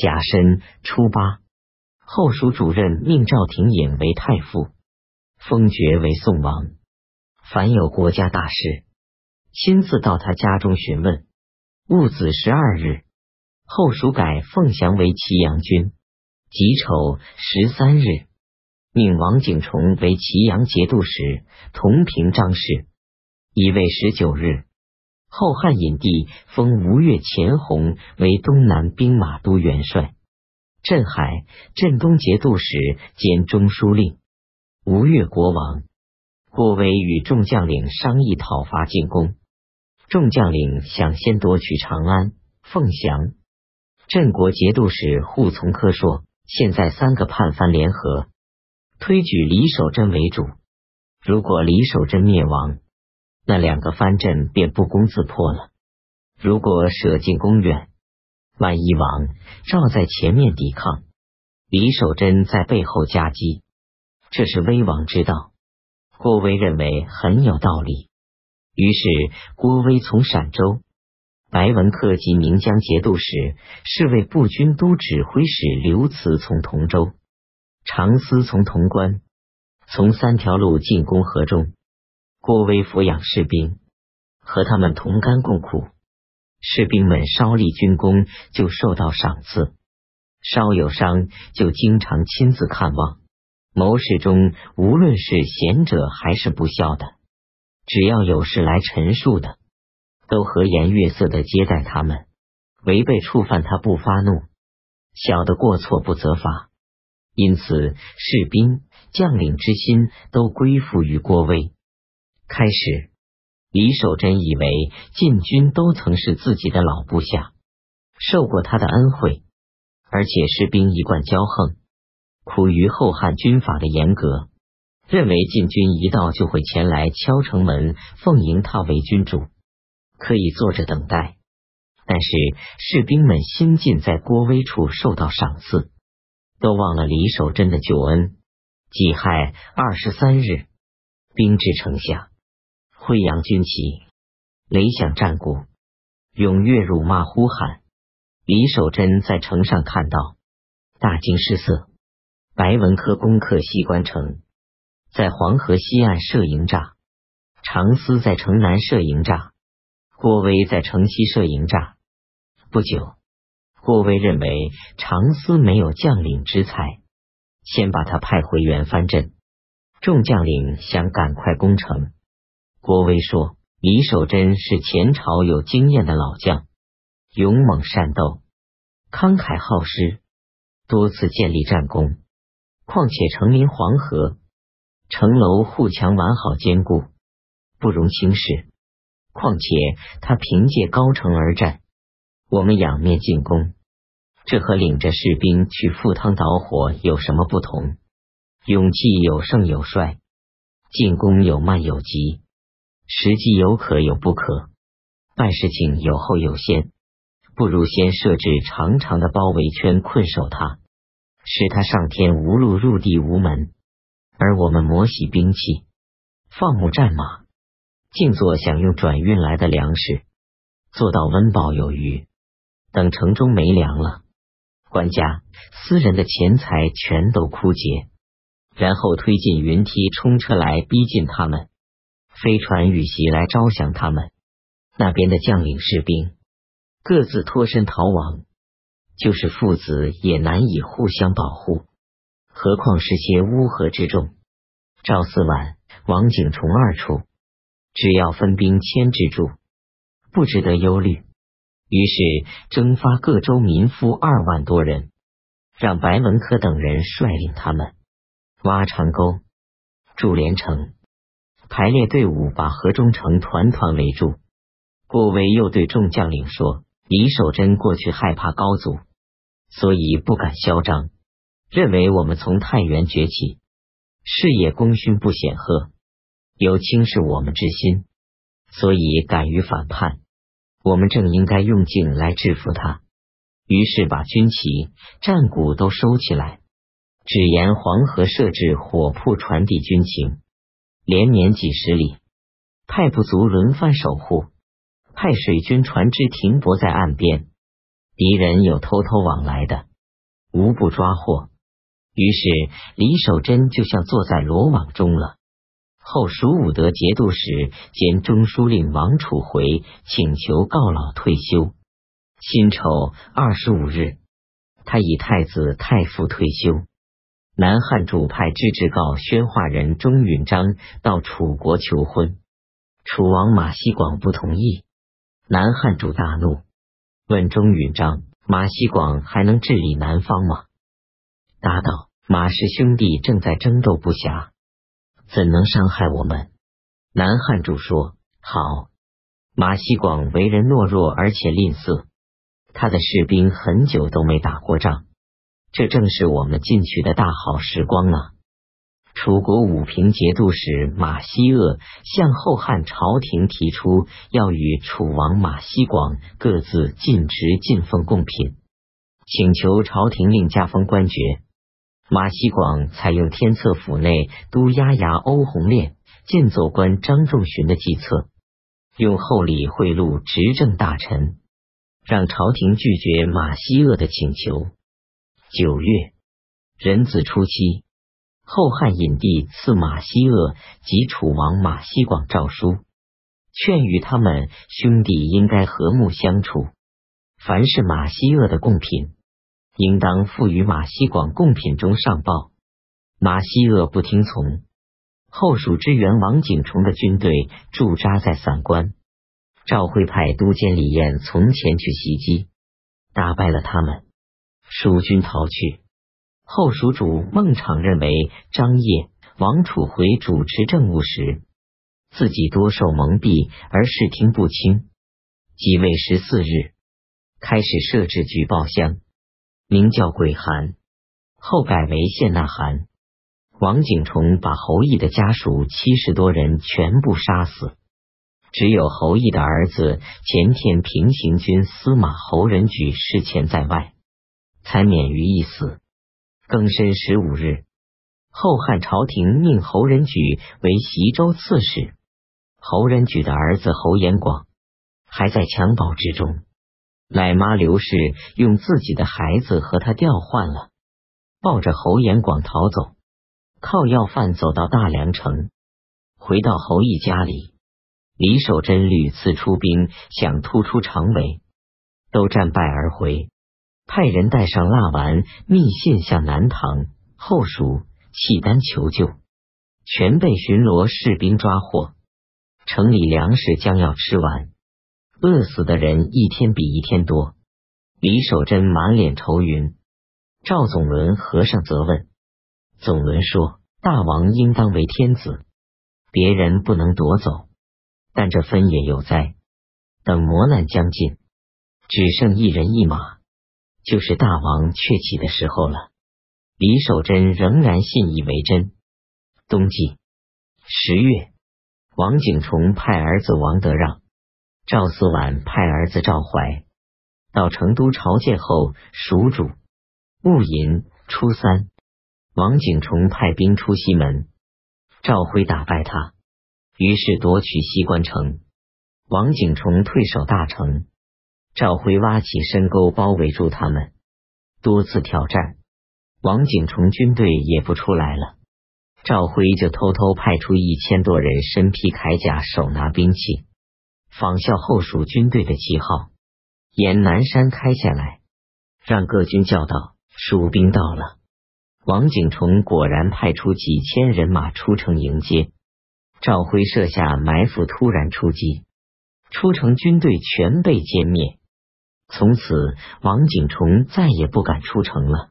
甲申初八，后蜀主任命赵廷隐为太傅，封爵为宋王。凡有国家大事，亲自到他家中询问。戊子十二日，后蜀改凤翔为祁阳君。己丑十三日，命王景崇为祁阳节度使，同平章事。乙未十九日，后汉隐帝封吴越钱弘为东南兵马都元帅，镇海、镇东节度使兼中书令。吴越国王郭威与众将领商议讨伐进攻，众将领想先夺取长安、凤翔。镇国节度使扈从科说。现在三个叛藩联合，推举李守贞为主。如果李守贞灭亡，那两个藩镇便不攻自破了。如果舍近攻远，万一王赵在前面抵抗，李守贞在背后夹击，这是危亡之道。郭威认为很有道理，于是郭威从陕州。白文克及岷江节度使、侍卫步军都指挥使刘慈从同州，常思从潼关，从三条路进攻河中。郭威抚养士兵，和他们同甘共苦。士兵们稍立军功，就受到赏赐；稍有伤，就经常亲自看望。谋士中，无论是贤者还是不孝的，只要有事来陈述的。都和颜悦色的接待他们，违背触犯他不发怒，小的过错不责罚，因此士兵将领之心都归附于郭威。开始，李守贞以为禁军都曾是自己的老部下，受过他的恩惠，而且士兵一贯骄横，苦于后汉军法的严格，认为禁军一到就会前来敲城门奉迎他为君主。可以坐着等待，但是士兵们新近在郭威处受到赏赐，都忘了李守贞的救恩。己亥二十三日，兵至城下，挥扬军旗，雷响战鼓，踊跃辱骂呼喊。李守贞在城上看到，大惊失色。白文科攻克西关城，在黄河西岸设营栅，常思在城南设营栅。郭威在城西设营栅，不久，郭威认为长思没有将领之才，先把他派回元藩镇。众将领想赶快攻城。郭威说：“李守贞是前朝有经验的老将，勇猛善斗，慷慨好施，多次建立战功。况且城临黄河，城楼护墙完好坚固，不容轻视。”况且他凭借高城而战，我们仰面进攻，这和领着士兵去赴汤蹈火有什么不同？勇气有胜有衰，进攻有慢有急，时机有可有不可，办事情有后有先，不如先设置长长的包围圈困守他，使他上天无路入地无门，而我们磨洗兵器，放牧战马。静坐享用转运来的粮食，做到温饱有余。等城中没粮了，官家私人的钱财全都枯竭，然后推进云梯冲车来逼近他们，飞船雨袭来招降他们。那边的将领士兵各自脱身逃亡，就是父子也难以互相保护，何况是些乌合之众。赵四万、王景崇二处。只要分兵牵制住，不值得忧虑。于是征发各州民夫二万多人，让白文科等人率领他们挖长沟、筑连城，排列队伍把河中城团团围住。郭威又对众将领说：“李守贞过去害怕高祖，所以不敢嚣张，认为我们从太原崛起，事业功勋不显赫。”有轻视我们之心，所以敢于反叛。我们正应该用劲来制服他。于是把军旗、战鼓都收起来，只沿黄河设置火铺，传递军情，连绵几十里，派部族轮番守护，派水军船只停泊在岸边。敌人有偷偷往来的，无不抓获。于是李守贞就像坐在罗网中了。后蜀武德节度使兼中书令王楚回请求告老退休。辛丑二十五日，他以太子太傅退休。南汉主派制制告宣化人钟允章到楚国求婚，楚王马希广不同意。南汉主大怒，问钟允章：“马希广还能治理南方吗？”答道：“马氏兄弟正在争斗不暇，怎能伤害我们？”南汉主说：“好。”马希广为人懦弱，而且吝啬，他的士兵很久都没打过仗。这正是我们进取的大好时光啊！楚国武平节度使马希鄂向后汉朝廷提出，要与楚王马希广各自尽职进奉贡品，请求朝廷令加封官爵。马希广采用天策府内都押牙欧弘炼、建奏官张仲荀的计策，用厚礼贿赂执政大臣，让朝廷拒绝马希鄂的请求。九月，壬子初七，后汉隐帝赐马希鄂及楚王马希广诏书，劝谕他们兄弟应该和睦相处。凡是马希鄂的贡品，应当付于马希广贡品中上报。马希鄂不听从，后蜀支援王景崇的军队驻扎在散关，赵辉派都监李彦从前去袭击，打败了他们。蜀军逃去，后蜀主孟昶认为张掖、王楚回主持政务时，自己多受蒙蔽而视听不清。即位十四日，开始设置举报箱，名叫鬼函，后改为谢纳函。王景崇把侯毅的家属七十多人全部杀死，只有侯毅的儿子前田平行军司马侯仁举事前在外。才免于一死。庚申十五日，后汉朝廷命侯仁举为袭州刺史。侯仁举的儿子侯延广还在襁褓之中，奶妈刘氏用自己的孩子和他调换了，抱着侯延广逃走，靠要饭走到大梁城，回到侯毅家里，李守贞屡次出兵想突出长围，都战败而回。派人带上蜡丸、密信向南唐、后蜀、契丹求救，全被巡逻士兵抓获。城里粮食将要吃完，饿死的人一天比一天多。李守贞满脸愁云。赵总伦和尚责问：总伦说，大王应当为天子，别人不能夺走，但这分也有灾。等磨难将近，只剩一人一马。就是大王鹊起的时候了。李守贞仍然信以为真。冬季十月，王景崇派儿子王德让、赵思婉派儿子赵怀到成都朝见后，蜀主戊寅初三，王景崇派兵出西门，赵辉打败他，于是夺取西关城。王景崇退守大城。赵辉挖起深沟包围住他们，多次挑战，王景崇军队也不出来了。赵辉就偷偷派出一千多人，身披铠甲，手拿兵器，仿效后蜀军队的旗号，沿南山开下来，让各军叫道：“蜀兵到了。”王景崇果然派出几千人马出城迎接。赵辉设下埋伏，突然出击，出城军队全被歼灭。从此，王景崇再也不敢出城了。